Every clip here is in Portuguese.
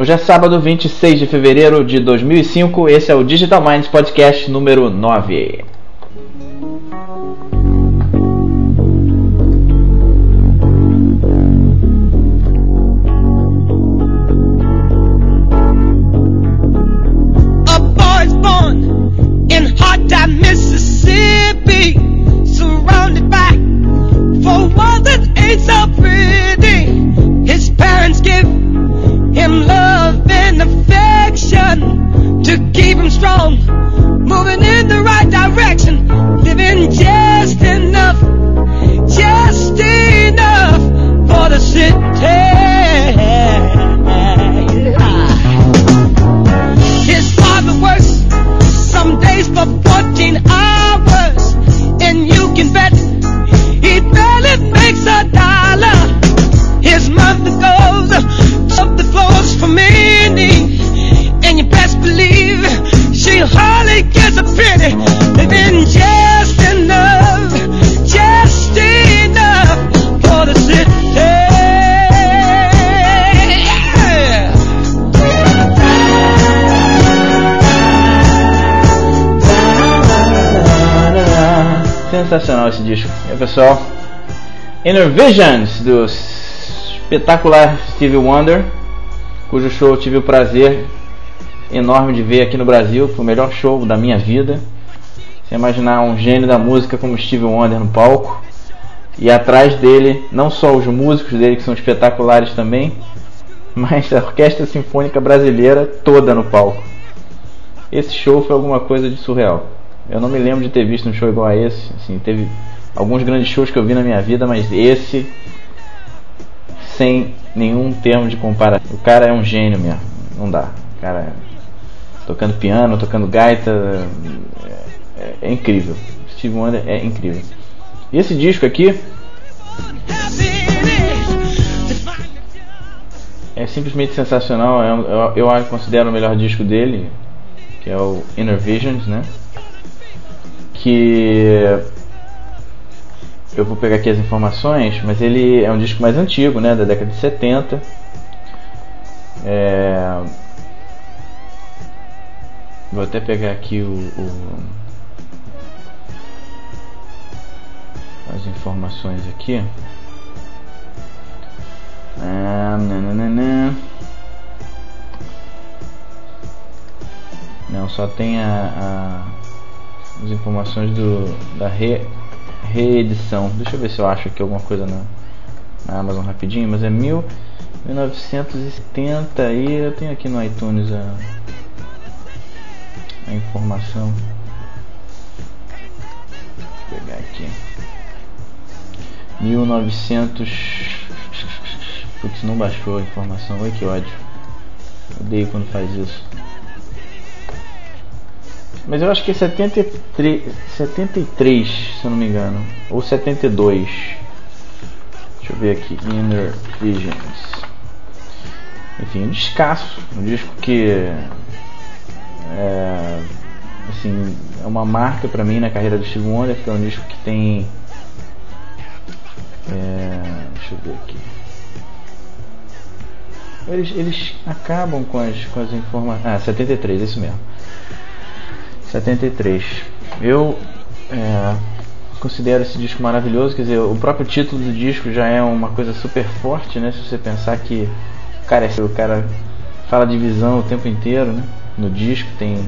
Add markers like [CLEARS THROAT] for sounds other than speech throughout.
Hoje é sábado, 26 de fevereiro de 2005. Esse é o Digital Minds Podcast número 9. Sensacional esse disco. E pessoal, Inner Visions do espetacular Stevie Wonder, cujo show eu tive o prazer enorme de ver aqui no Brasil, foi o melhor show da minha vida. Você imaginar um gênio da música como Stevie Wonder no palco e atrás dele não só os músicos dele que são espetaculares também, [LAUGHS] mas a Orquestra Sinfônica Brasileira toda no palco. Esse show foi alguma coisa de surreal. Eu não me lembro de ter visto um show igual a esse. Assim, teve alguns grandes shows que eu vi na minha vida, mas esse sem nenhum termo de comparação. O cara é um gênio mesmo. Não dá. O cara é... tocando piano, tocando gaita, é, é, é incrível. Steve Wonder é incrível. E esse disco aqui é simplesmente sensacional. Eu, é eu, eu considero o melhor disco dele, que é o Inner Visions, né? Que eu vou pegar aqui as informações, mas ele é um disco mais antigo, né, da década de 70. É... Vou até pegar aqui o, o... as informações aqui. Ah, nananana. Não, só tem a, a as informações do, da re, reedição. Deixa eu ver se eu acho aqui alguma coisa na, na Amazon rapidinho, mas é mil, 1970 e eu tenho aqui no iTunes a, a informação. Vou pegar aqui. 1900 Putz, não baixou a informação. Oi que ódio. Odeio quando faz isso. Mas eu acho que é 73, 73, se eu não me engano. Ou 72. Deixa eu ver aqui. Inner Visions. Enfim, um descasso. Um disco que. É, assim, é uma marca para mim na carreira do Steve Wonder, que é um disco que tem. É, deixa eu ver aqui. Eles, eles acabam com as, com as informações. Ah, 73, isso mesmo. 73. Eu é, considero esse disco maravilhoso, quer dizer, o próprio título do disco já é uma coisa super forte, né? Se você pensar que cara, o cara fala de visão o tempo inteiro, né? No disco tem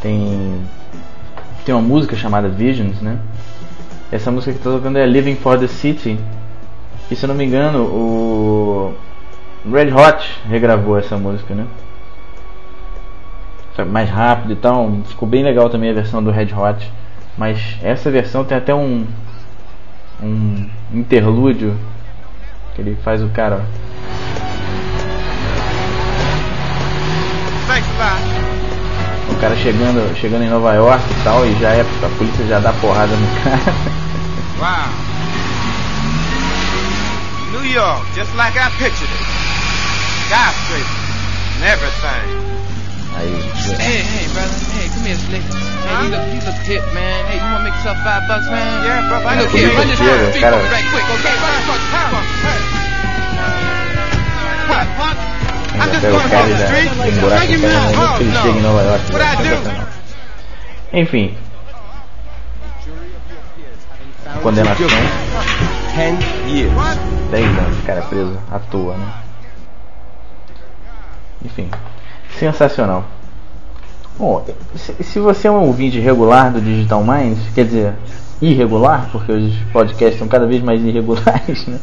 tem tem uma música chamada Visions, né? Essa música que estou tocando é Living for the City. E se eu não me engano, o Red Hot regravou essa música, né? Mais rápido e tal. Ficou bem legal também a versão do Red Hot. Mas essa versão tem até um um interlúdio que ele faz o cara. O cara chegando, chegando em Nova York e tal, e já é a polícia já dá porrada no cara. Wow. New York, just like I pictured it. Skyscrapers and everything. Hey, hey, brother. Hey, come here, Slick. Hey, you look, you look hip, man. Hey, you wanna make yourself five bucks, man? Yeah, bro. Hey, look here, run this right quick, okay? Run this fucking speed Hey. What? What? I pega o cara e dá um buraco no em Nova York. Enfim. Condenação. 10 anos, cara preso à toa, né? Enfim. Sensacional. Bom, se você é um ouvinte regular do Digital Minds, quer dizer, irregular, porque os podcasts são cada vez mais irregulares, né?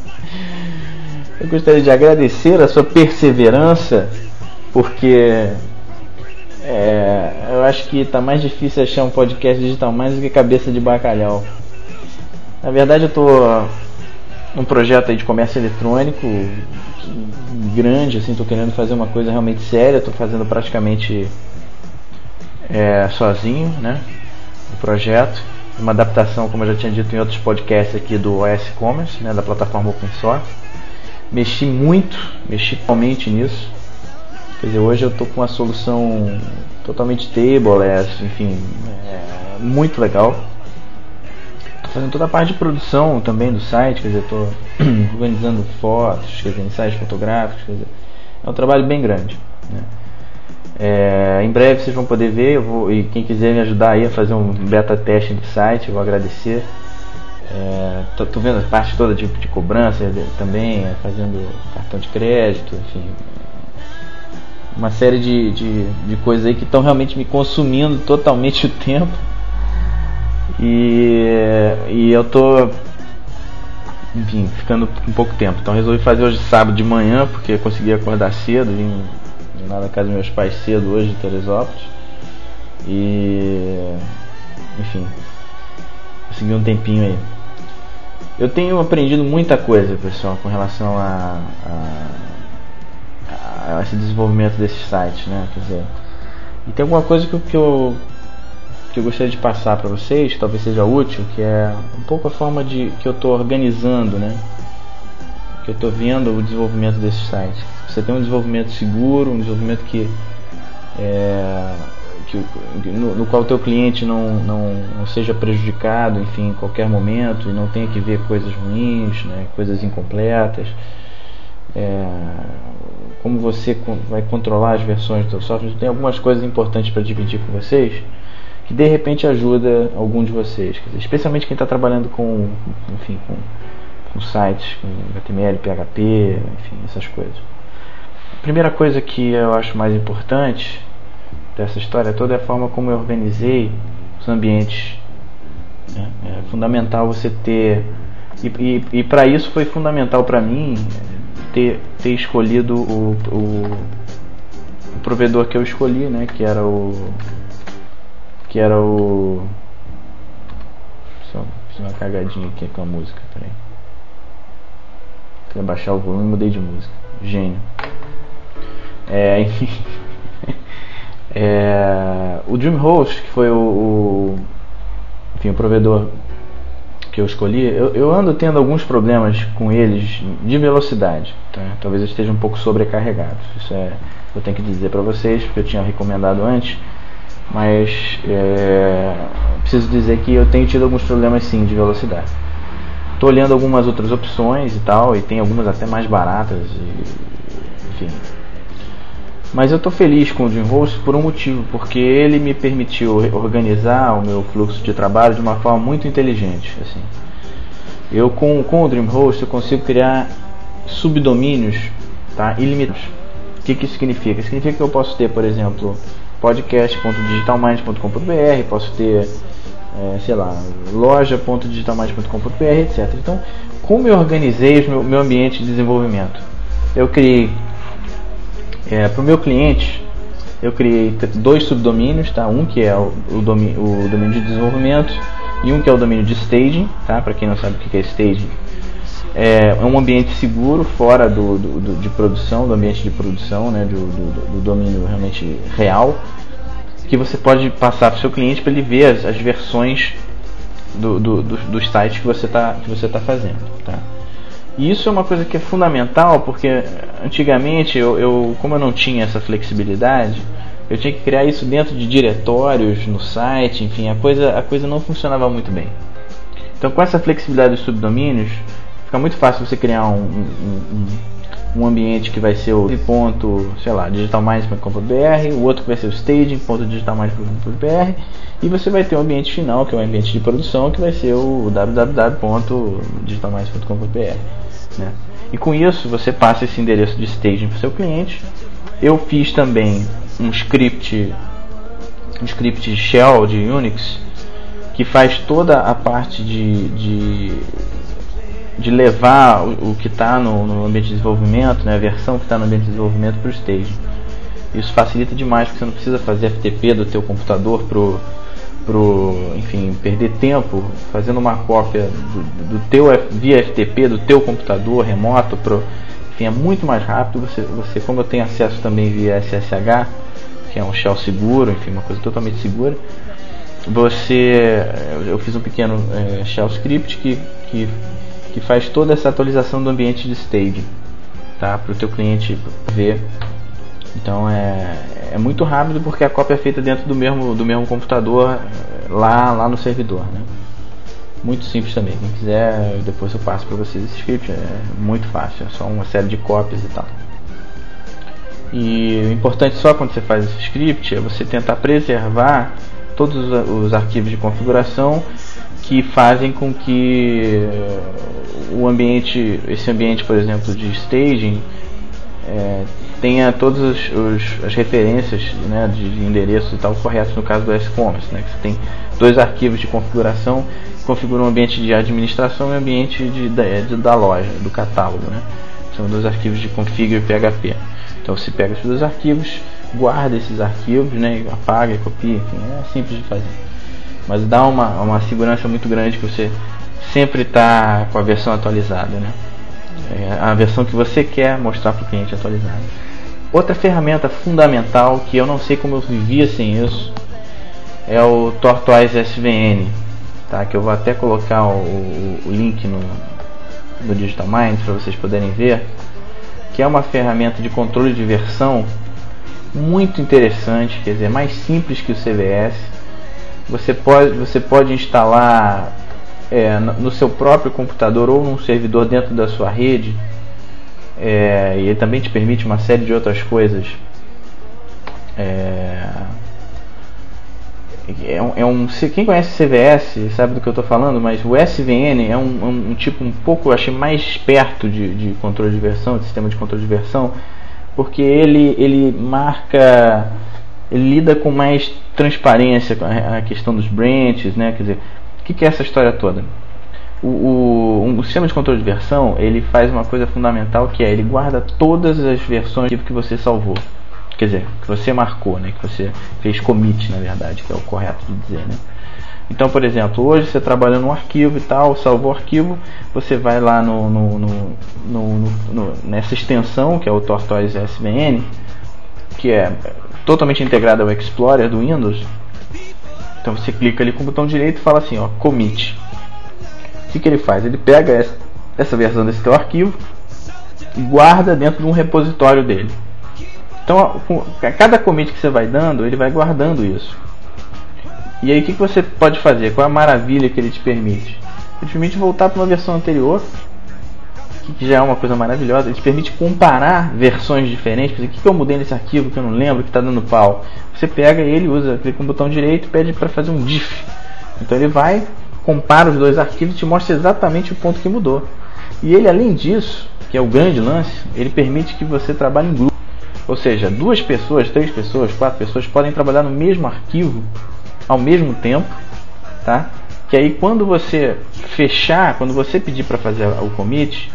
Eu gostaria de agradecer a sua perseverança, porque é, eu acho que está mais difícil achar um podcast digital mais do que cabeça de bacalhau. Na verdade, eu estou um projeto aí de comércio eletrônico grande, assim, estou querendo fazer uma coisa realmente séria, estou fazendo praticamente é, sozinho, né? O projeto, uma adaptação, como eu já tinha dito em outros podcasts aqui do OS Commerce, né? Da plataforma Open Source. Mexi muito, mexi totalmente nisso. Quer dizer, hoje eu estou com uma solução totalmente stable, enfim, é muito legal. Fazendo toda a parte de produção também do site, quer dizer, estou [CLEARS THROAT] organizando fotos, dizer, ensaios fotográficos, quer dizer, é um trabalho bem grande. Né? É, em breve vocês vão poder ver, eu vou, e quem quiser me ajudar aí a fazer um beta teste do site, eu vou agradecer. É, vendo a parte toda de, de cobrança também, é, fazendo cartão de crédito, enfim. Uma série de, de, de coisas aí que estão realmente me consumindo totalmente o tempo. E, e eu tô enfim, ficando com pouco tempo. Então resolvi fazer hoje sábado de manhã, porque consegui acordar cedo, vim lá na casa dos meus pais cedo hoje de Teresópolis. E enfim, consegui um tempinho aí. Eu tenho aprendido muita coisa, pessoal, com relação a, a, a esse desenvolvimento desses sites, né? Quer dizer, e tem alguma coisa que, que eu que eu gostaria de passar para vocês, que talvez seja útil, que é um pouco a forma de que eu estou organizando, né? Que eu estou vendo o desenvolvimento desses sites. Você tem um desenvolvimento seguro, um desenvolvimento que é, que, no, no, qual o teu cliente não, não, não, seja prejudicado, enfim, em qualquer momento e não tenha que ver coisas ruins, né, coisas incompletas. É, como você vai controlar as versões do seu software, tem algumas coisas importantes para dividir com vocês que de repente ajuda algum de vocês, dizer, especialmente quem está trabalhando com, enfim, com, com sites, com HTML, PHP, enfim, essas coisas. A primeira coisa que eu acho mais importante dessa história toda é a forma como eu organizei os ambientes. É, é fundamental você ter. E, e, e para isso foi fundamental para mim ter, ter escolhido o, o, o, provedor que eu escolhi, né? Que era o. Que era o. Só fiz uma cagadinha aqui com a música, peraí. Queria baixar o volume e mudei de música. Gênio. É, [LAUGHS] enfim. É, o DreamHost, que foi o, o, enfim, o provedor que eu escolhi, eu, eu, ando tendo alguns problemas com eles de velocidade. Tá? Talvez eu esteja um pouco sobrecarregado. Isso é, eu tenho que dizer para vocês, porque eu tinha recomendado antes. Mas é, preciso dizer que eu tenho tido alguns problemas sim de velocidade. Estou olhando algumas outras opções e tal, e tem algumas até mais baratas. E, enfim, mas eu estou feliz com o DreamHost por um motivo, porque ele me permitiu organizar o meu fluxo de trabalho de uma forma muito inteligente. Assim. Eu com, com o DreamHost eu consigo criar subdomínios tá, ilimitados. O que, que isso significa? Significa que eu posso ter, por exemplo, podcast.digitalmind.com.br, posso ter, é, sei lá, loja.digitalmind.com.br, etc. Então, como eu organizei o meu, ambiente de desenvolvimento? Eu criei é, Para o meu cliente, eu criei dois subdomínios, tá? Um que é o, o, domínio, o domínio de desenvolvimento e um que é o domínio de staging, tá? Para quem não sabe o que é staging, é, é um ambiente seguro fora do, do, do, de produção, do ambiente de produção, né? Do, do domínio realmente real, que você pode passar para o seu cliente para ele ver as, as versões do, do, do, do site que você está tá fazendo, tá? E isso é uma coisa que é fundamental, porque antigamente, eu, eu, como eu não tinha essa flexibilidade, eu tinha que criar isso dentro de diretórios, no site, enfim, a coisa, a coisa não funcionava muito bem. Então, com essa flexibilidade dos subdomínios, fica muito fácil você criar um, um, um, um ambiente que vai ser o ponto, sei lá, digitalminds.com.br, o outro que vai ser o staging.digitalminds.com.br e você vai ter um ambiente final, que é o ambiente de produção, que vai ser o www.digitalminds.com.br. Né? E com isso você passa esse endereço de staging para o seu cliente. Eu fiz também um script, um script shell de Unix que faz toda a parte de, de, de levar o, o que está no, no, ambiente de desenvolvimento, né, a versão que está no ambiente de desenvolvimento para o staging. Isso facilita demais porque você não precisa fazer FTP do teu computador pro, pro enfim, perder tempo fazendo uma cópia do, do teu via FTP do teu computador remoto pro, enfim, é muito mais rápido. Você, você como eu tenho acesso também via SSH, que é um shell seguro, enfim, uma coisa totalmente segura você eu fiz um pequeno é, shell script que, que, que faz toda essa atualização do ambiente de staging tá? Para o teu cliente ver. Então é, é muito rápido porque a cópia é feita dentro do mesmo do mesmo computador é, lá lá no servidor né? muito simples também. Quem quiser depois eu passo para vocês esse script. É muito fácil. É só uma série de cópias e tal. E o importante só quando você faz esse script é você tentar preservar todos os arquivos de configuração que fazem com que eh, o ambiente, esse ambiente, por exemplo, de staging, é, tenha todas os, os, as referências né, de, de endereços e tal corretos no caso do S-Commerce, né, que você tem dois arquivos de configuração que configuram o ambiente de administração e o ambiente de, de, da loja, do catálogo. Né. São dois arquivos de configure PHP. Então você pega esses dois arquivos, guarda esses arquivos, né, apaga, copia, enfim, é simples de fazer. Mas dá uma, uma segurança muito grande que você sempre está com a versão atualizada, né? É a versão que você quer mostrar para o cliente atualizada. Outra ferramenta fundamental que eu não sei como eu vivia sem isso é o Tortoise SVN, tá? Que eu vou até colocar o, o, o link no, no Digital Mind para vocês poderem ver, que é uma ferramenta de controle de versão muito interessante, quer dizer, mais simples que o CVS. Você pode, você pode instalar é, no seu próprio computador ou num servidor dentro da sua rede. É, e ele também te permite uma série de outras coisas. É, é um, é um, quem conhece CVS sabe do que eu estou falando, mas o SVN é um, um, um tipo um pouco, achei mais perto de, de controle de versão, de sistema de controle de versão porque ele, ele marca, ele lida com mais transparência com a questão dos branches, né? Quer dizer, o que, é essa história toda? O, o, o, sistema de controle de versão ele faz uma coisa fundamental que é ele guarda todas as versões que você salvou quer dizer que você marcou né que você fez commit na verdade que é o correto de dizer né então, por exemplo, hoje você trabalha num arquivo e tal, salvou o arquivo, você vai lá no, no, no, no, nessa extensão que é o Tortoise SVN, que é totalmente integrada ao Explorer do Windows. Então você clica ali com o botão direito e fala assim, ó, commit. O que, que ele faz? Ele pega essa, versão desse teu arquivo e guarda dentro de um repositório dele. Então, a cada commit que você vai dando, ele vai guardando isso. E aí o que, que você pode fazer? Qual é a maravilha que ele te permite? Ele te permite voltar para uma versão anterior, que já é uma coisa maravilhosa. Ele te permite comparar versões diferentes. O que, eu mudei nesse arquivo que eu não lembro que está dando pau? Você pega ele, usa, clica com o botão direito e pede para fazer um diff. Então ele vai, compara os dois arquivos e te mostra exatamente o ponto que mudou. E ele, além disso, que é o grande lance, ele permite que você trabalhe em grupo. Ou seja, duas pessoas, três pessoas, quatro pessoas podem trabalhar no mesmo arquivo ao mesmo tempo, tá? Que aí quando você fechar, quando você pedir para fazer o commit,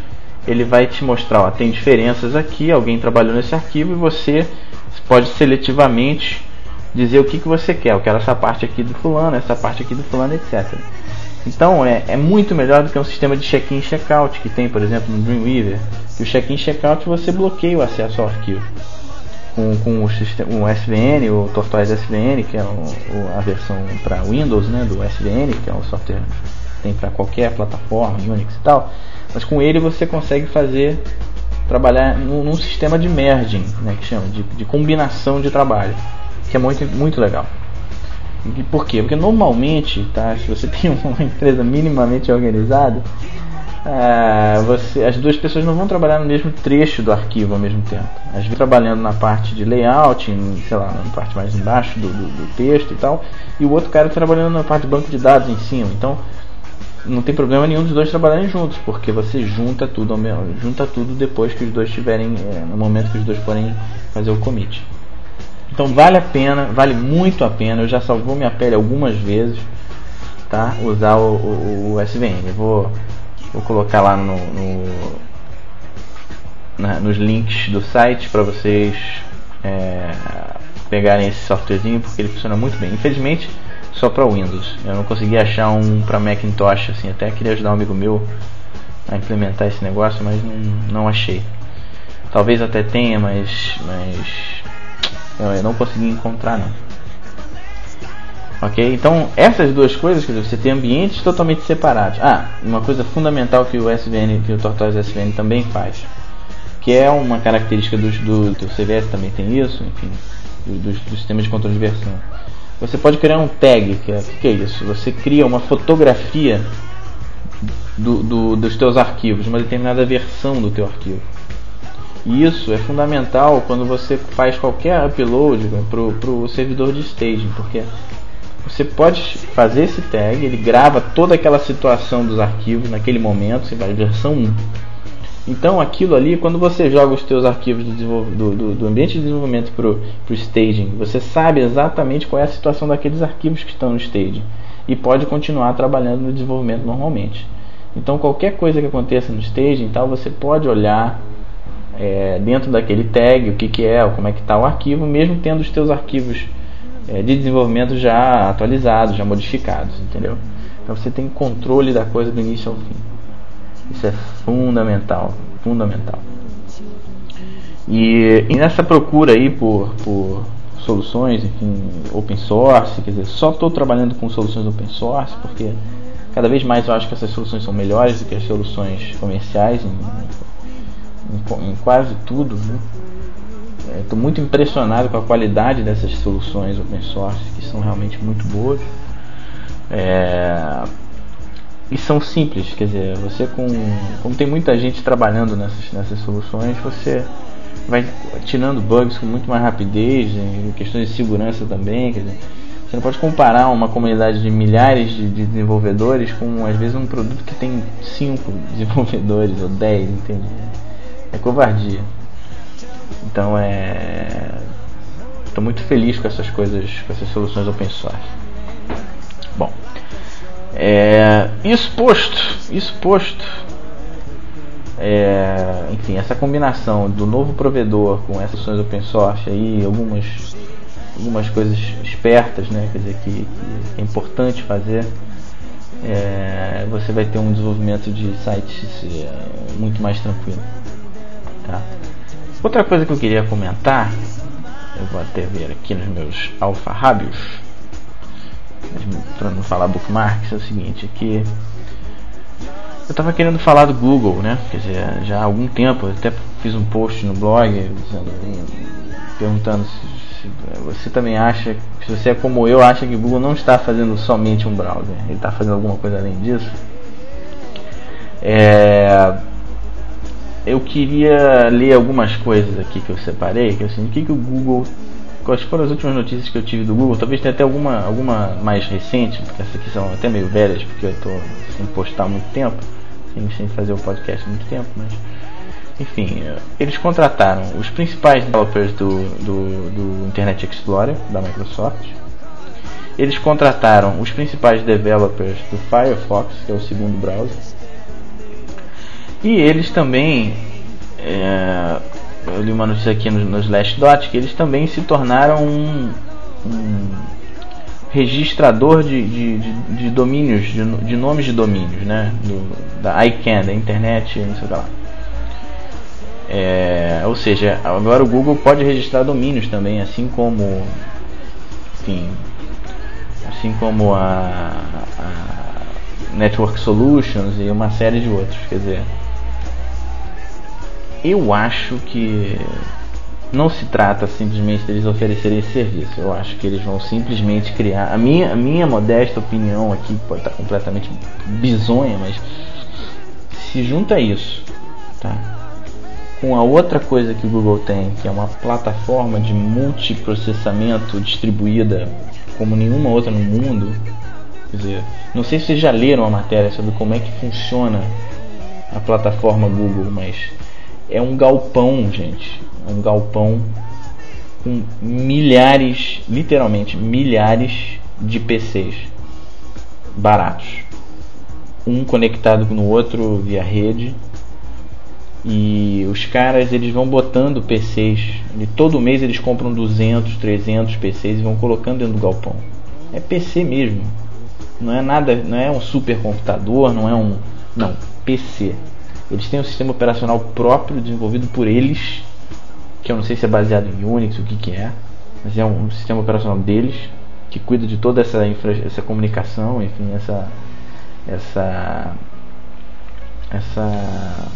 ele vai te mostrar, ó, tem diferenças aqui, alguém trabalhou nesse arquivo e você pode seletivamente dizer o que, que você quer. Eu quero essa parte aqui do fulano, essa parte aqui do fulano, etc. Então é, é muito melhor do que um sistema de check-in e check-out que tem, por exemplo, no Dreamweaver. Que o check-in e check-out você bloqueia o acesso ao arquivo com, com o, sistema, o SVN, o Tortoise SVN, que é o, a versão para Windows né, do SVN, que é um software que tem para qualquer plataforma, Unix e tal. Mas com ele você consegue fazer trabalhar num, num sistema de merging, né, que chama de, de, combinação de trabalho, que é muito, muito legal. E por quê? Porque normalmente, tá, se você [LAUGHS] tem uma empresa minimamente organizada, é, você, as duas pessoas não vão trabalhar no mesmo trecho do arquivo ao mesmo tempo. Às vezes trabalhando na parte de layout, em, sei lá, na parte mais embaixo do, do, do, texto e tal, e o outro cara trabalhando na parte de banco de dados em cima. Então não tem problema nenhum dos dois trabalharem juntos, porque você junta tudo, junta tudo depois que os dois estiverem, é, no momento que os dois forem fazer o commit. Então vale a pena, vale muito a pena. Eu já salvou minha pele algumas vezes, tá? Usar o, o, o SVN. Eu vou Vou colocar lá no, no na, nos links do site para vocês é, pegarem esse softwarezinho porque ele funciona muito bem. Infelizmente só para Windows. Eu não consegui achar um para Macintosh assim. Até queria ajudar um amigo meu a implementar esse negócio, mas não, não achei. Talvez até tenha, mas, mas eu não consegui encontrar não. Ok? Então, essas duas coisas, quer dizer, você tem ambientes totalmente separados. Ah, uma coisa fundamental que o SVN, que o Tortoise SVN também faz, que é uma característica dos, do, do CVS também tem isso, enfim, dos, dos sistemas de controle de versão. Você pode criar um tag, que é, que é isso? Você cria uma fotografia do, do, dos teus arquivos, uma determinada versão do teu arquivo. E isso é fundamental quando você faz qualquer upload para o servidor de staging, porque você pode fazer esse tag, ele grava toda aquela situação dos arquivos naquele momento, você vai versão 1. Então aquilo ali, quando você joga os teus arquivos do, do, do ambiente de desenvolvimento para o staging, você sabe exatamente qual é a situação daqueles arquivos que estão no staging e pode continuar trabalhando no desenvolvimento normalmente. Então qualquer coisa que aconteça no staging, tal, você pode olhar é, dentro daquele tag o que, que é, como é que está o arquivo, mesmo tendo os teus arquivos é, de desenvolvimento já atualizados, já modificados, entendeu? Então você tem controle da coisa do início ao fim. Isso é fundamental, fundamental. E, e nessa procura aí por, por soluções, enfim, open source, quer dizer, só estou trabalhando com soluções open source porque cada vez mais eu acho que essas soluções são melhores do que as soluções comerciais em, em, em quase tudo, né? Estou é, muito impressionado com a qualidade dessas soluções open source, que são realmente muito boas. É, e são simples, quer dizer, você com. Como tem muita gente trabalhando nessas, nessas soluções, você vai tirando bugs com muito mais rapidez, em questões de segurança também. Quer dizer, você não pode comparar uma comunidade de milhares de, de desenvolvedores com às vezes um produto que tem 5 [LAUGHS] desenvolvedores ou 10, entende? É covardia. Então é. Estou muito feliz com essas coisas, com essas soluções open source. É, isso posto, isso posto, é, enfim, essa combinação do novo provedor com essas soluções open source aí, algumas, algumas coisas espertas, né, quer dizer, que, que é importante fazer, é, você vai ter um desenvolvimento de sites é, muito mais tranquilo. Tá? Outra coisa que eu queria comentar, eu vou até ver aqui nos meus alfarrábios, para não falar bookmarks, é o seguinte, aqui eu estava querendo falar do Google, né? Quer dizer, já há algum tempo, até fiz um post no blog dizendo, perguntando se, se, você também acha, se você é como eu, acha que o Google não está fazendo somente um browser, ele está fazendo alguma coisa além disso. É, eu queria ler algumas coisas aqui que eu separei, que é assim, o que, que o Google. Quais foram as últimas notícias que eu tive do Google? Talvez tenha até alguma, alguma mais recente, porque essas aqui são até meio velhas, porque eu estou sem postar muito tempo, sem, sem fazer o podcast há muito tempo, mas. Enfim, eles contrataram os principais developers do, do, do Internet Explorer, da Microsoft. Eles contrataram os principais developers do Firefox, que é o segundo browser e eles também, é, eu li uma notícia aqui no, no Slashdot, que eles também se tornaram um, um registrador de, de, de, de domínios, de, de, nomes de domínios, né? Do, da ICANN, da internet, não sei lá. É, ou seja, agora o Google pode registrar domínios também, assim como, enfim, assim como a, a Network Solutions e uma série de outros. Quer dizer, eu acho que não se trata simplesmente deles oferecerem esse serviço. Eu acho que eles vão simplesmente criar. A minha, a minha modesta opinião aqui pode estar completamente bizonha, mas se junta isso, tá? Com a outra coisa que o Google tem, que é uma plataforma de multiprocessamento distribuída como nenhuma outra no mundo. Quer dizer, não sei se vocês já leram a matéria sobre como é que funciona a plataforma Google, mas é um galpão, gente. É um galpão com milhares, literalmente milhares de PCs baratos. Um conectado no outro via rede. E os caras eles vão botando PCs. E todo mês eles compram 200, 300 PCs e vão colocando dentro do galpão. É PC mesmo. Não é nada, não é um supercomputador, não é um, não, PC. Eles têm um sistema operacional próprio desenvolvido por eles, que eu não sei se é baseado em Unix, o que que é, mas é um, um sistema operacional deles que cuida de toda essa infra, essa comunicação, enfim, essa essa essa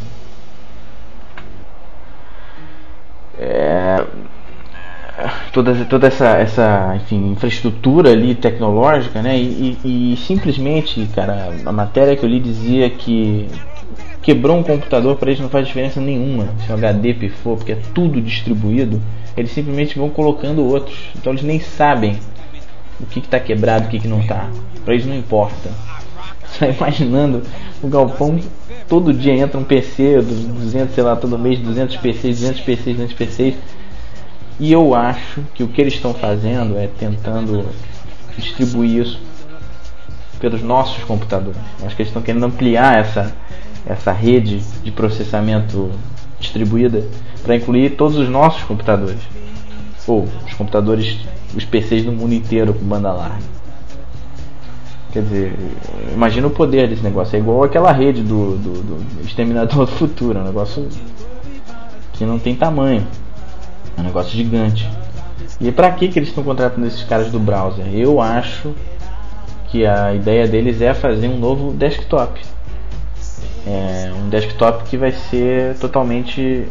é, toda, toda essa, essa enfim, infraestrutura ali tecnológica, né? E, e, e, simplesmente, cara, a matéria que eu li dizia que quebrou um computador para eles não faz diferença nenhuma se o HD pifou, porque é tudo distribuído. Eles simplesmente vão colocando outros, então eles nem sabem o que está quebrado, o que, que não está. Para eles não importa. [LAUGHS] Só imaginando o galpão todo dia entra um PC, 200, sei lá, todo mês 200 PCs, 200 PCs, 200 PCs. E eu acho que o que eles estão fazendo é tentando distribuir isso pelos nossos computadores. Acho que eles estão querendo ampliar essa, essa rede de processamento distribuída para incluir todos os nossos computadores. Ou os computadores, os PCs do mundo inteiro com banda larga. Quer dizer, imagina o poder desse negócio. É igual aquela rede do, do, do Exterminador do Futuro. É um negócio que não tem tamanho. É um negócio gigante. E para que, que eles estão contratando esses caras do browser? Eu acho que a ideia deles é fazer um novo desktop. É um desktop que vai ser totalmente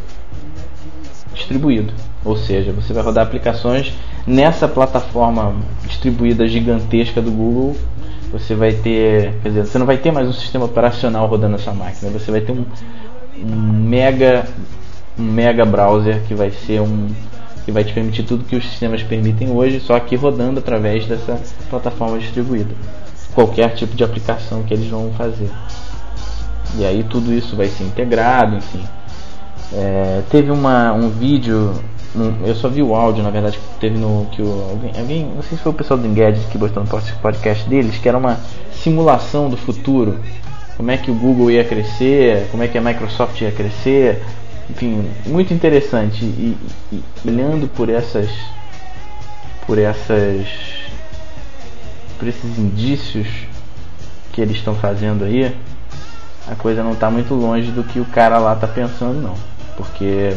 distribuído. Ou seja, você vai rodar aplicações nessa plataforma distribuída gigantesca do Google você vai ter, quer dizer, você não vai ter mais um sistema operacional rodando sua máquina, você vai ter um, um mega um mega browser que vai ser um que vai te permitir tudo que os sistemas permitem hoje, só que rodando através dessa plataforma distribuída. Qualquer tipo de aplicação que eles vão fazer. E aí tudo isso vai ser integrado, enfim. É, teve uma, um vídeo eu só vi o áudio, na verdade, que teve no. que o, alguém, alguém. Não sei se foi o pessoal do Engadget que botou no podcast deles, que era uma simulação do futuro. Como é que o Google ia crescer, como é que a Microsoft ia crescer. Enfim, muito interessante. E, e, e olhando por essas. por essas. por esses indícios que eles estão fazendo aí, a coisa não está muito longe do que o cara lá está pensando não. Porque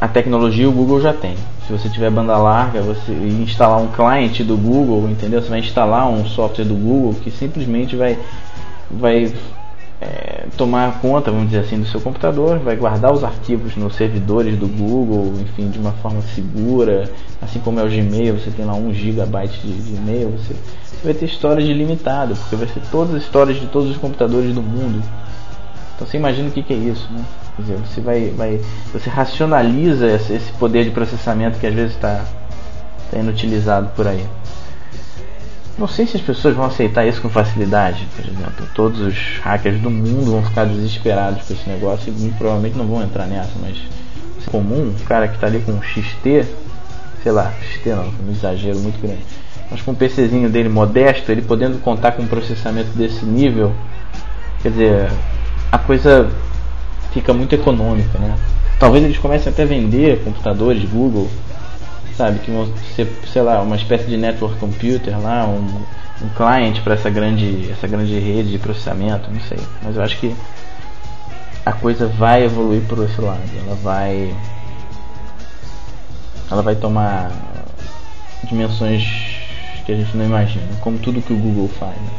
a tecnologia o Google já tem. Se você tiver banda larga, você instalar um cliente do Google, entendeu? Você vai instalar um software do Google que simplesmente vai, vai é, tomar conta, vamos dizer assim, do seu computador, vai guardar os arquivos nos servidores do Google, enfim, de uma forma segura, assim como é o Gmail, você tem lá um gigabyte de, de e-mail, você, você vai ter storage ilimitado, porque vai ser todas as histórias de todos os computadores do mundo. Então você imagina o que, que é isso, né? Quer dizer, você vai, vai você racionaliza esse poder de processamento que às vezes está tá inutilizado por aí. Não sei se as pessoas vão aceitar isso com facilidade, por exemplo. Todos os hackers do mundo vão ficar desesperados com esse negócio e provavelmente não vão entrar nessa, mas é comum, um cara que está ali com um XT, sei lá, XT não, um exagero muito grande, mas com um PCzinho dele modesto, ele podendo contar com um processamento desse nível, quer dizer, a coisa fica muito econômica, né? Talvez eles comecem até a vender computadores Google, sabe, que vão ser, sei lá, uma espécie de network computer lá, um, um client para essa grande, essa grande rede de processamento, não sei. Mas eu acho que a coisa vai evoluir por esse lado. Ela vai, ela vai tomar dimensões que a gente não imagina, como tudo que o Google faz. Né?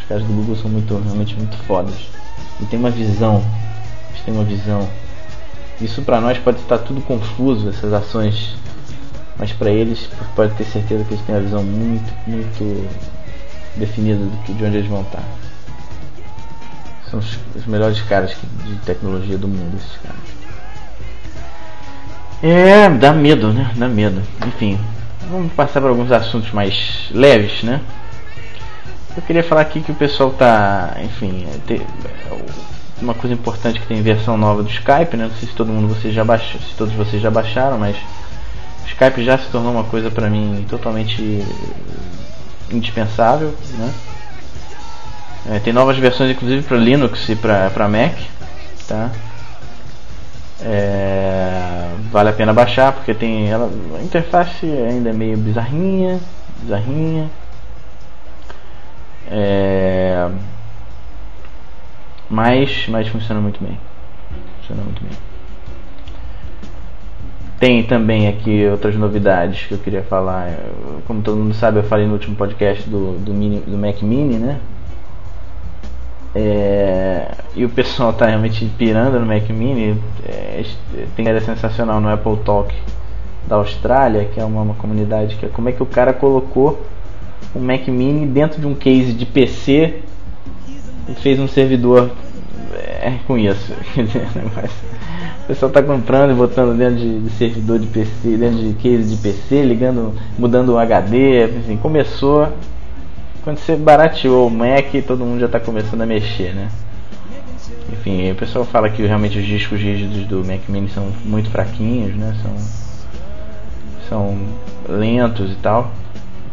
Os caras do Google são muito, realmente muito fodas e tem uma visão tem uma visão. Isso para nós pode estar tudo confuso, essas ações, mas para eles pode ter certeza que eles têm uma visão muito, muito definida de onde eles vão estar. São os, os melhores caras de tecnologia do mundo, esses caras. É, dá medo, né? Dá medo. Enfim, vamos passar para alguns assuntos mais leves, né? Eu queria falar aqui que o pessoal tá, enfim, tem, uma coisa importante que tem versão nova do Skype, né? Não sei se todo mundo vocês já baixou, se todos vocês já baixaram, mas Skype já se tornou uma coisa para mim totalmente indispensável, né? É, tem novas versões inclusive para Linux e para Mac, tá? É, vale a pena baixar porque tem ela, a interface ainda é meio bizarrinha, bizarrinha. É, mas, mas funciona muito bem. Funciona muito bem. Tem também aqui outras novidades que eu queria falar. Como todo mundo sabe, eu falei no último podcast do, do, mini, do Mac Mini, né? É, e o pessoal está realmente pirando no Mac Mini. É, tem era sensacional no Apple Talk da Austrália, que é uma, uma comunidade que é como é que o cara colocou um Mac Mini dentro de um case de PC e fez um servidor é, com isso. [LAUGHS] o pessoal está comprando e botando dentro de, de, servidor de PC, dentro de case de PC, ligando, mudando o HD, assim, começou quando você barateou o Mac, todo mundo já está começando a mexer, né? Enfim, o pessoal fala que realmente os discos rígidos do Mac Mini são muito fraquinhos, né? São, são lentos e tal,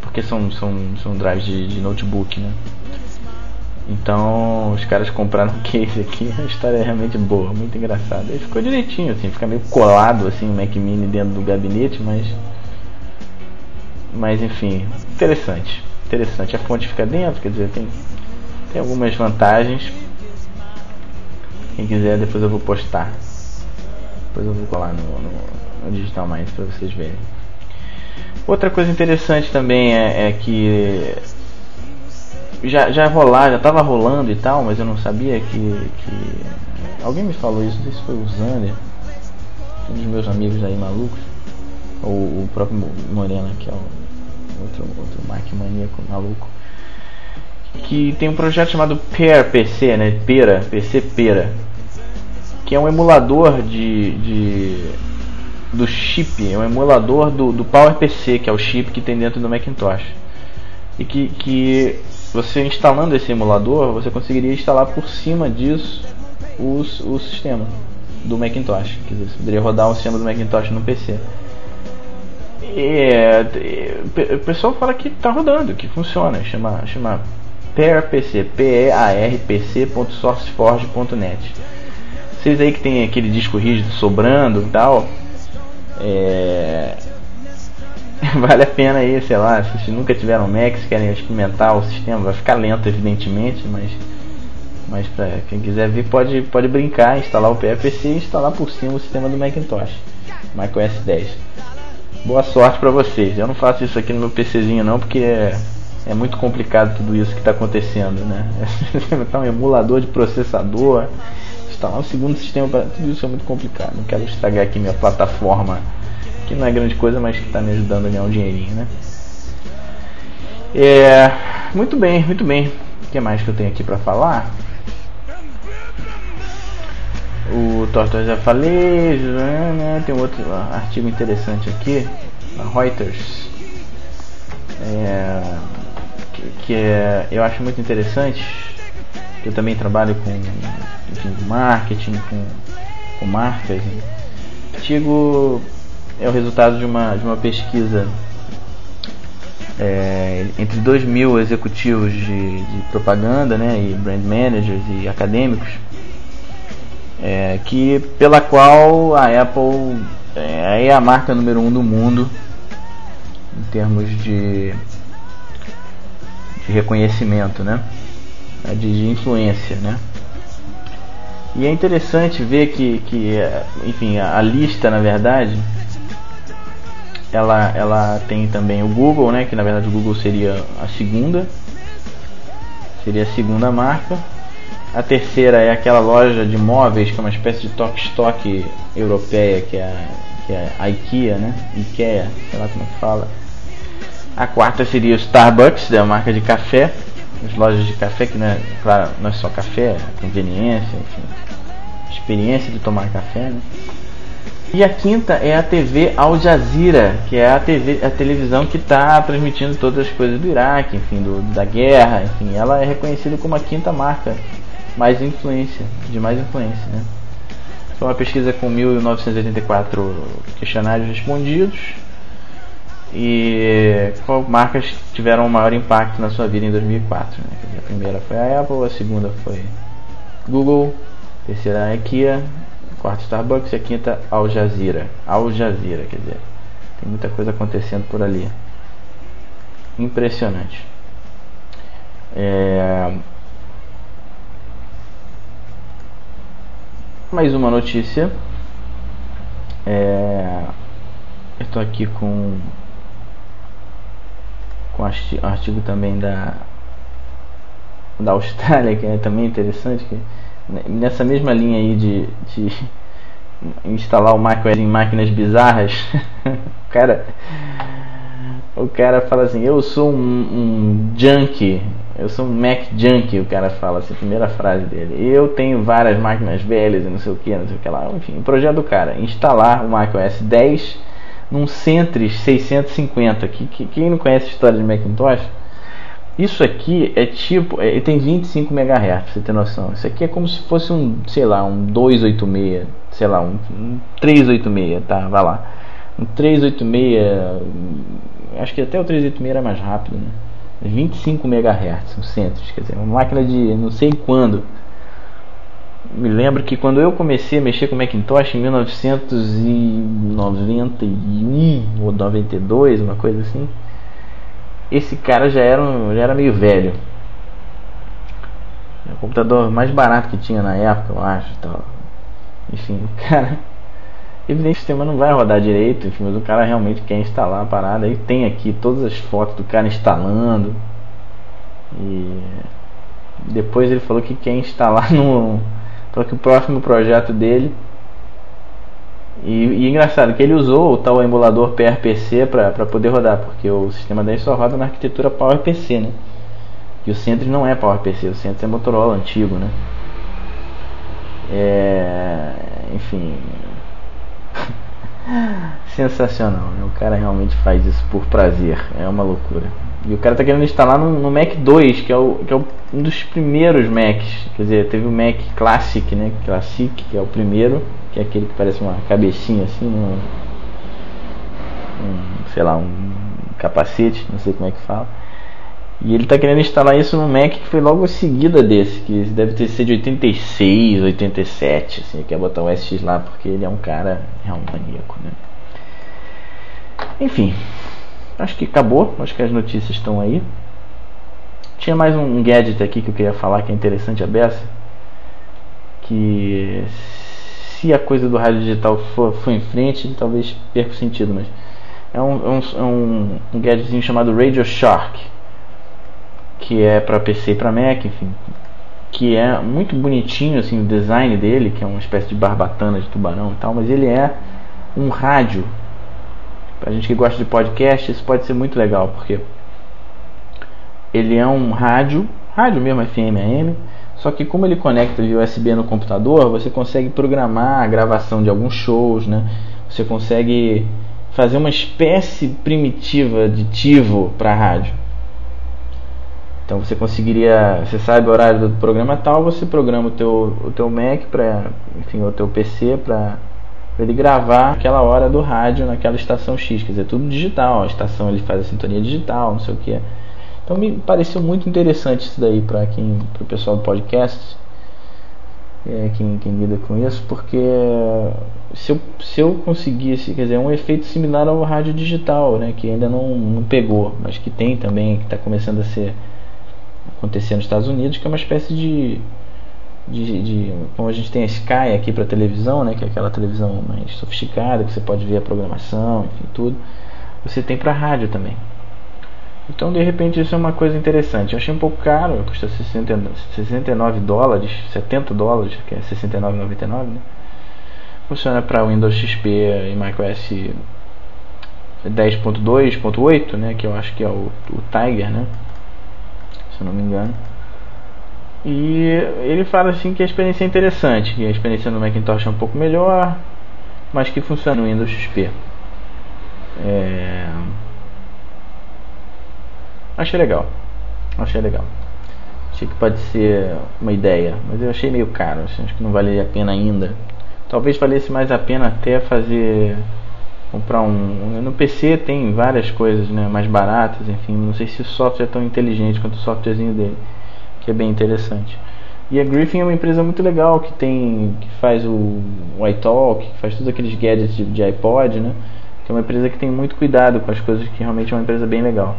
porque são, são, são drives de, de notebook, né? Então os caras compraram um [LAUGHS] case aqui, a história é realmente boa, muito engraçada. Ele ficou direitinho, assim, fica meio colado assim o Mac Mini dentro do gabinete, mas. Mas enfim, interessante interessante. A fonte fica dentro, quer dizer, tem, tem algumas vantagens. Quem quiser, depois eu vou postar. Depois eu vou colar no, no, no Digital Minds para vocês verem. Outra coisa interessante também é, é que já, já rolar, já estava rolando e tal, mas eu não sabia que, que. Alguém me falou isso, não sei se foi o Zander, um dos meus amigos aí malucos, ou o próprio Morena, que é o outro, outro Mac maníaco maluco, que tem um projeto chamado Pear PC, né? Pera, PC Pera, que é um emulador de, de do chip, é um emulador do, do PowerPC, que é o chip que tem dentro do Macintosh. E que, que você instalando esse emulador, você conseguiria instalar por cima disso os, o sistema do Macintosh. Quer dizer, você poderia rodar o sistema do Macintosh no PC. É, o pessoal fala que está rodando, que funciona, chama, chama PearPC, P-E-A-R-P-C.sourceforge.net. Vocês aí que tem aquele disco rígido sobrando e tal, é, [LAUGHS] vale a pena aí, sei lá, se nunca tiveram Mac, se querem experimentar o sistema, vai ficar lento evidentemente, mas mas para quem quiser ver pode, pode brincar, instalar o PFC e instalar por cima o sistema do Macintosh, macOS 10 boa sorte para vocês. Eu não faço isso aqui no meu PCzinho não, porque é, é muito complicado tudo isso que está acontecendo, né? [LAUGHS] Tá um emulador de processador, instalar um segundo sistema, tudo isso é muito complicado. Não quero estragar aqui minha plataforma, que não é grande coisa, mas que está me ajudando a ganhar um dinheirinho, né? É, muito bem, muito bem. O que mais que eu tenho aqui para falar? O Tortoise já falei, tem um outro artigo interessante aqui, na Reuters, é, que, que é, eu acho muito interessante. Eu também trabalho com enfim, marketing, com, com marcas. Né? Artigo é o resultado de uma, de uma pesquisa é, entre 2 mil executivos de, de propaganda né, e brand managers e acadêmicos é, que pela qual a Apple é, é a marca número um do mundo em termos de, de reconhecimento, né? De, influência, né? E é interessante ver que, que enfim, a, a, lista, na verdade, ela, ela tem também o Google, né? Que na verdade o Google seria a segunda, seria a segunda marca a terceira é aquela loja de móveis que é uma espécie de toque stock europeia, que é, a, que é a IKEA, né? IKEA, sei lá como é que fala. A quarta seria o Starbucks, da marca de café. as lojas de café, que não é, claro, não é só café, é conveniência, enfim, experiência de tomar café, né? E a quinta é a TV Al Jazeera, que é a, TV, a televisão que está transmitindo todas as coisas do Iraque, enfim, do, da guerra, enfim, ela é reconhecida como a quinta marca mais influência, de mais influência, né? Foi uma pesquisa com 1.984 questionários respondidos e qual marcas tiveram o maior impacto na sua vida em 2004. Né? A primeira foi a Apple, a segunda foi Google, a terceira a IKEA, a quarta Starbucks e a quinta Al Jazeera. Al Jazeera, quer dizer, tem muita coisa acontecendo por ali. Impressionante. É... Mais uma notícia. É... Eu estou aqui com com artigo também da da Austrália que é também interessante que nessa mesma linha aí de, de instalar o macOS em máquinas bizarras [LAUGHS] o cara o cara fala assim eu sou um, um junkie eu sou um Mac junkie o cara fala assim primeira frase dele eu tenho várias máquinas velhas e não sei o que não sei o que lá enfim o projeto do cara instalar o macOS 10 num Centris 650. Que, que, quem não conhece a história de Macintosh, isso aqui é tipo, é, tem 25 MHz, pra você ter noção. Isso aqui é como se fosse um, sei lá, um 286, sei lá, um, um 386, tá? Vai lá. Um 386, acho que até o 386 era mais rápido, né? 25 MHz, um Centris, quer dizer, uma máquina de não sei quando me lembro que quando eu comecei a mexer com Macintosh em 1991 ou 92, uma coisa assim, esse cara já era, já era meio velho. É o computador mais barato que tinha na época, eu acho. Tal. Enfim, o cara. Evidente que o sistema não vai rodar direito, enfim, mas o cara realmente quer instalar a parada. Aí tem aqui todas as fotos do cara instalando. E depois ele falou que quer instalar [LAUGHS] no para que o próximo projeto dele e, e engraçado que ele usou o tal emulador PRPC para poder rodar, porque o sistema dele só roda na arquitetura PowerPC, né? E o Centro não é PowerPC, o Centro é Motorola antigo, né? É, enfim, [LAUGHS] sensacional, né? O cara realmente faz isso por prazer, é uma loucura. E o cara tá querendo instalar no, no, Mac 2, que é, o, que é o, um dos primeiros Macs. Quer dizer, teve o Mac Classic, né? Classic, que é o primeiro, que é aquele que parece uma cabecinha assim, um, um sei lá, um capacete, não sei como é que fala. E ele está querendo instalar isso no Mac que foi logo seguida desse, que deve ter sido de 86, 87, assim, quer botar o SX lá porque ele é um cara realmente maníaco, né? Enfim, acho que acabou. Acho que as notícias estão aí. Tinha mais um gadget aqui que eu queria falar que é interessante a beça. Que se a coisa do rádio digital for, for em frente, talvez perca o sentido, mas é um, é um, é um, gadgetzinho chamado Radio Shark, que é para PC e para Mac, enfim, que é muito bonitinho assim o design dele, que é uma espécie de barbatana de tubarão e tal, mas ele é um rádio. Pra gente que gosta de podcast, isso pode ser muito legal, porque ele é um rádio, rádio mesmo FM AM, só que como ele conecta via USB no computador, você consegue programar a gravação de alguns shows, né? Você consegue fazer uma espécie primitiva de tivo para rádio. Então você conseguiria, você sabe o horário do programa tal, você programa o teu, o teu Mac para, enfim, o teu PC para ele gravar aquela hora do rádio naquela estação X, quer dizer, tudo digital, a estação ele faz a sintonia digital, não sei o que. Então me pareceu muito interessante isso daí para quem, para o pessoal do podcast, é, quem, quem lida com isso, porque se eu, se eu conseguisse, quer dizer, é um efeito similar ao rádio digital, né, que ainda não, não pegou, mas que tem também, que está começando a ser acontecer nos Estados Unidos, que é uma espécie de de, de, como a gente tem a Sky aqui para televisão, né, que é aquela televisão mais sofisticada que você pode ver a programação, enfim, tudo. Você tem para rádio também. Então, de repente, isso é uma coisa interessante. Eu achei um pouco caro, custa 60, 69 dólares, 70 dólares, que é 69,99, né? Funciona para Windows XP e macOS 10.2.8, né, que eu acho que é o, o Tiger, né? se eu não me engano. E ele fala assim que a experiência é interessante, que a experiência no Macintosh é um pouco melhor, mas que funciona no Windows XP. É... Achei legal. Achei legal. Achei que pode ser uma ideia, mas eu achei meio caro. Acho que não valeria a pena ainda. Talvez valesse mais a pena até fazer comprar um no PC tem várias coisas né mais baratas enfim não sei se o software é tão inteligente quanto o softwarezinho dele que é bem interessante e a Griffin é uma empresa muito legal que tem que faz o, o iTalk que faz todos aqueles gadgets de, de iPod né que é uma empresa que tem muito cuidado com as coisas que realmente é uma empresa bem legal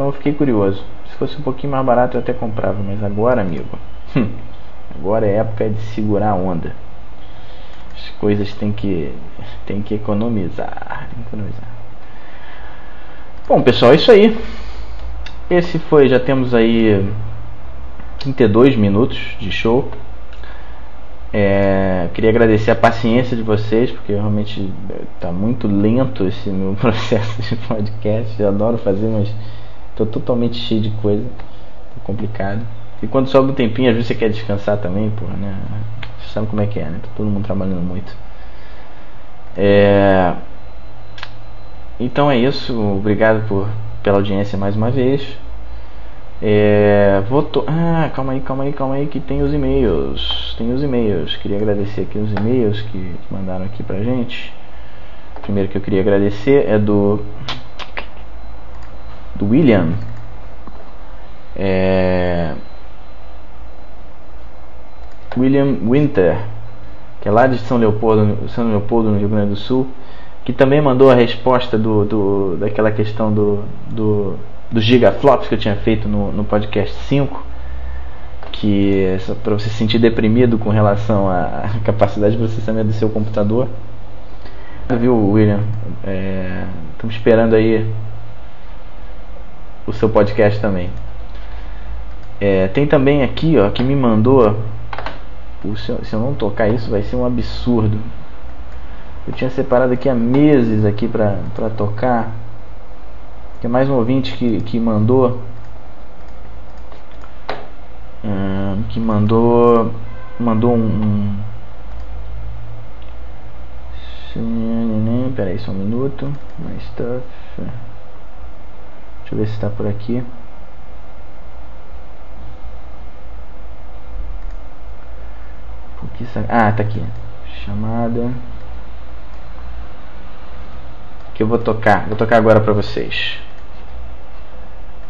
então eu fiquei curioso se fosse um pouquinho mais barato eu até comprava mas agora amigo hum, agora é época de segurar a onda as coisas tem que tem que economizar, economizar. Bom, pessoal, é isso aí. Esse foi, já temos aí 32 minutos de show. É, queria agradecer a paciência de vocês, porque realmente está muito lento esse meu [LAUGHS] processo de podcast. Eu adoro fazer, mas estou totalmente cheio de coisa. Tá complicado. E quando sobra um tempinho, às vezes você quer descansar também, porra, né? Você sabe como é que é, né? Tá todo mundo trabalhando muito. É... Então é isso. Obrigado por, pela audiência mais uma vez. É, vou to... Ah, calma aí, calma aí, calma aí, que tem os e-mails. Tem os e-mails. Queria agradecer aqui os e-mails que, que mandaram aqui pra gente. O primeiro que eu queria agradecer é do do William. É... William Winter que é lá de São Leopoldo, São Leopoldo, no Rio Grande do Sul, que também mandou a resposta do, do daquela questão do, do, dos gigaflops que eu tinha feito no, no podcast 5, que é para você se sentir deprimido com relação à capacidade de processamento do seu computador. Viu, William? Estamos é, esperando aí o seu podcast também. É, tem também aqui, ó, que me mandou eu, se eu não tocar isso vai ser um absurdo. Eu tinha separado aqui há meses aqui para tocar. Tem mais um ouvinte que, que mandou. Hum, que mandou. Mandou um. um Peraí só um minuto. Mais stuff. Deixa eu ver se está por aqui. Ah, tá aqui. Chamada. Que eu vou tocar. Vou tocar agora pra vocês.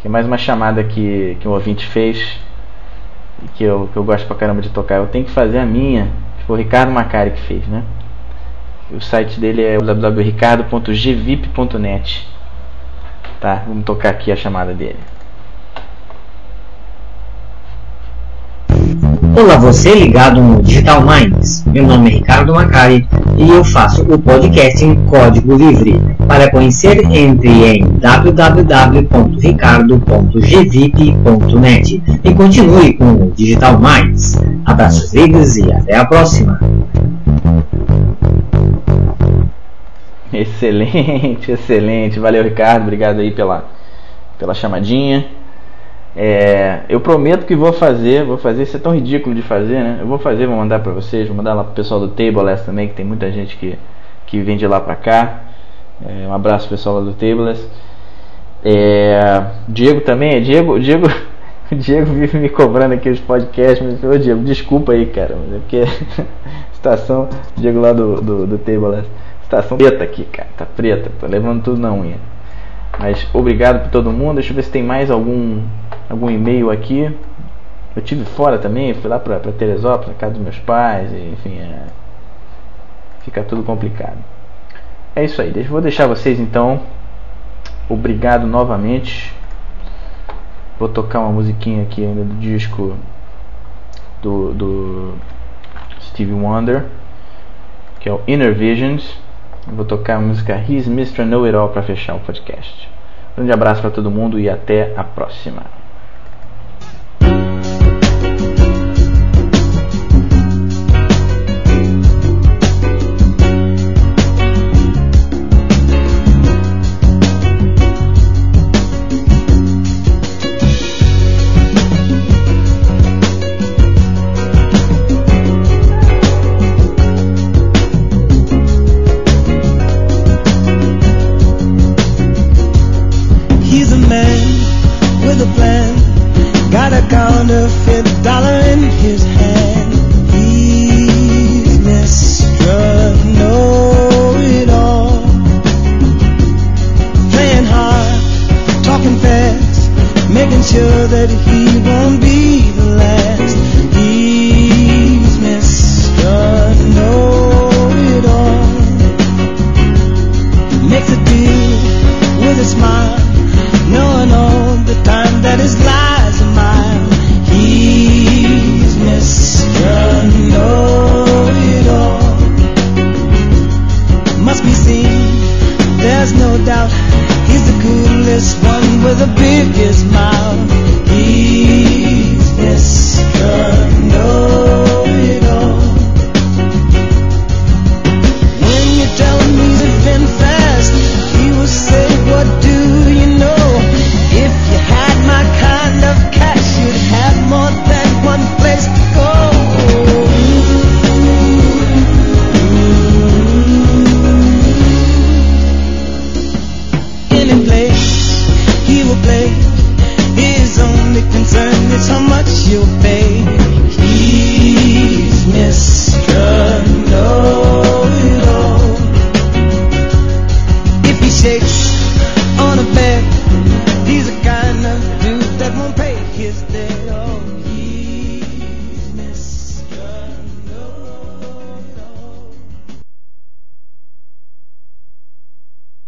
Que é mais uma chamada que, que um ouvinte fez. E que eu, que eu gosto pra caramba de tocar. Eu tenho que fazer a minha. Foi o Ricardo Macari que fez, né? O site dele é www.ricardo.gvip.net. Tá, vamos tocar aqui a chamada dele. Olá, você ligado no Digital Minds. Meu nome é Ricardo Macari e eu faço o podcast em código livre. Para conhecer, entre em www.ricardo.gvip.net e continue com o Digital Minds. Abraços livres e até a próxima. [LAUGHS] Excelente, excelente. Valeu, Ricardo. Obrigado aí pela, pela chamadinha. É, eu prometo que vou fazer, vou fazer, isso é tão ridículo de fazer, né? Eu vou fazer, vou mandar para vocês, vou mandar lá pro pessoal do Tableless também, que tem muita gente que, que vem de lá pra cá. É, um abraço pessoal lá do Tableless. É, Diego também, é Diego, Diego, [LAUGHS] Diego vive me cobrando aqui os podcasts, mas ô Diego, desculpa aí, cara, mas é porque [LAUGHS] estação, Diego lá do, do, do Tableless, estação preta aqui, cara, tá preta, tô levando tudo na unha. Mas obrigado por todo mundo. Deixa eu ver se tem mais algum algum e-mail aqui. Eu tive fora também, fui lá para Teresópolis, na casa dos meus pais, e, enfim, é, fica tudo complicado. É isso aí, vou deixar vocês então. Obrigado novamente. Vou tocar uma musiquinha aqui ainda do disco do, do Stevie Wonder, que é o Inner Visions. Vou tocar a música He's Mr. Know It All para fechar o podcast. Um grande abraço para todo mundo e até a próxima.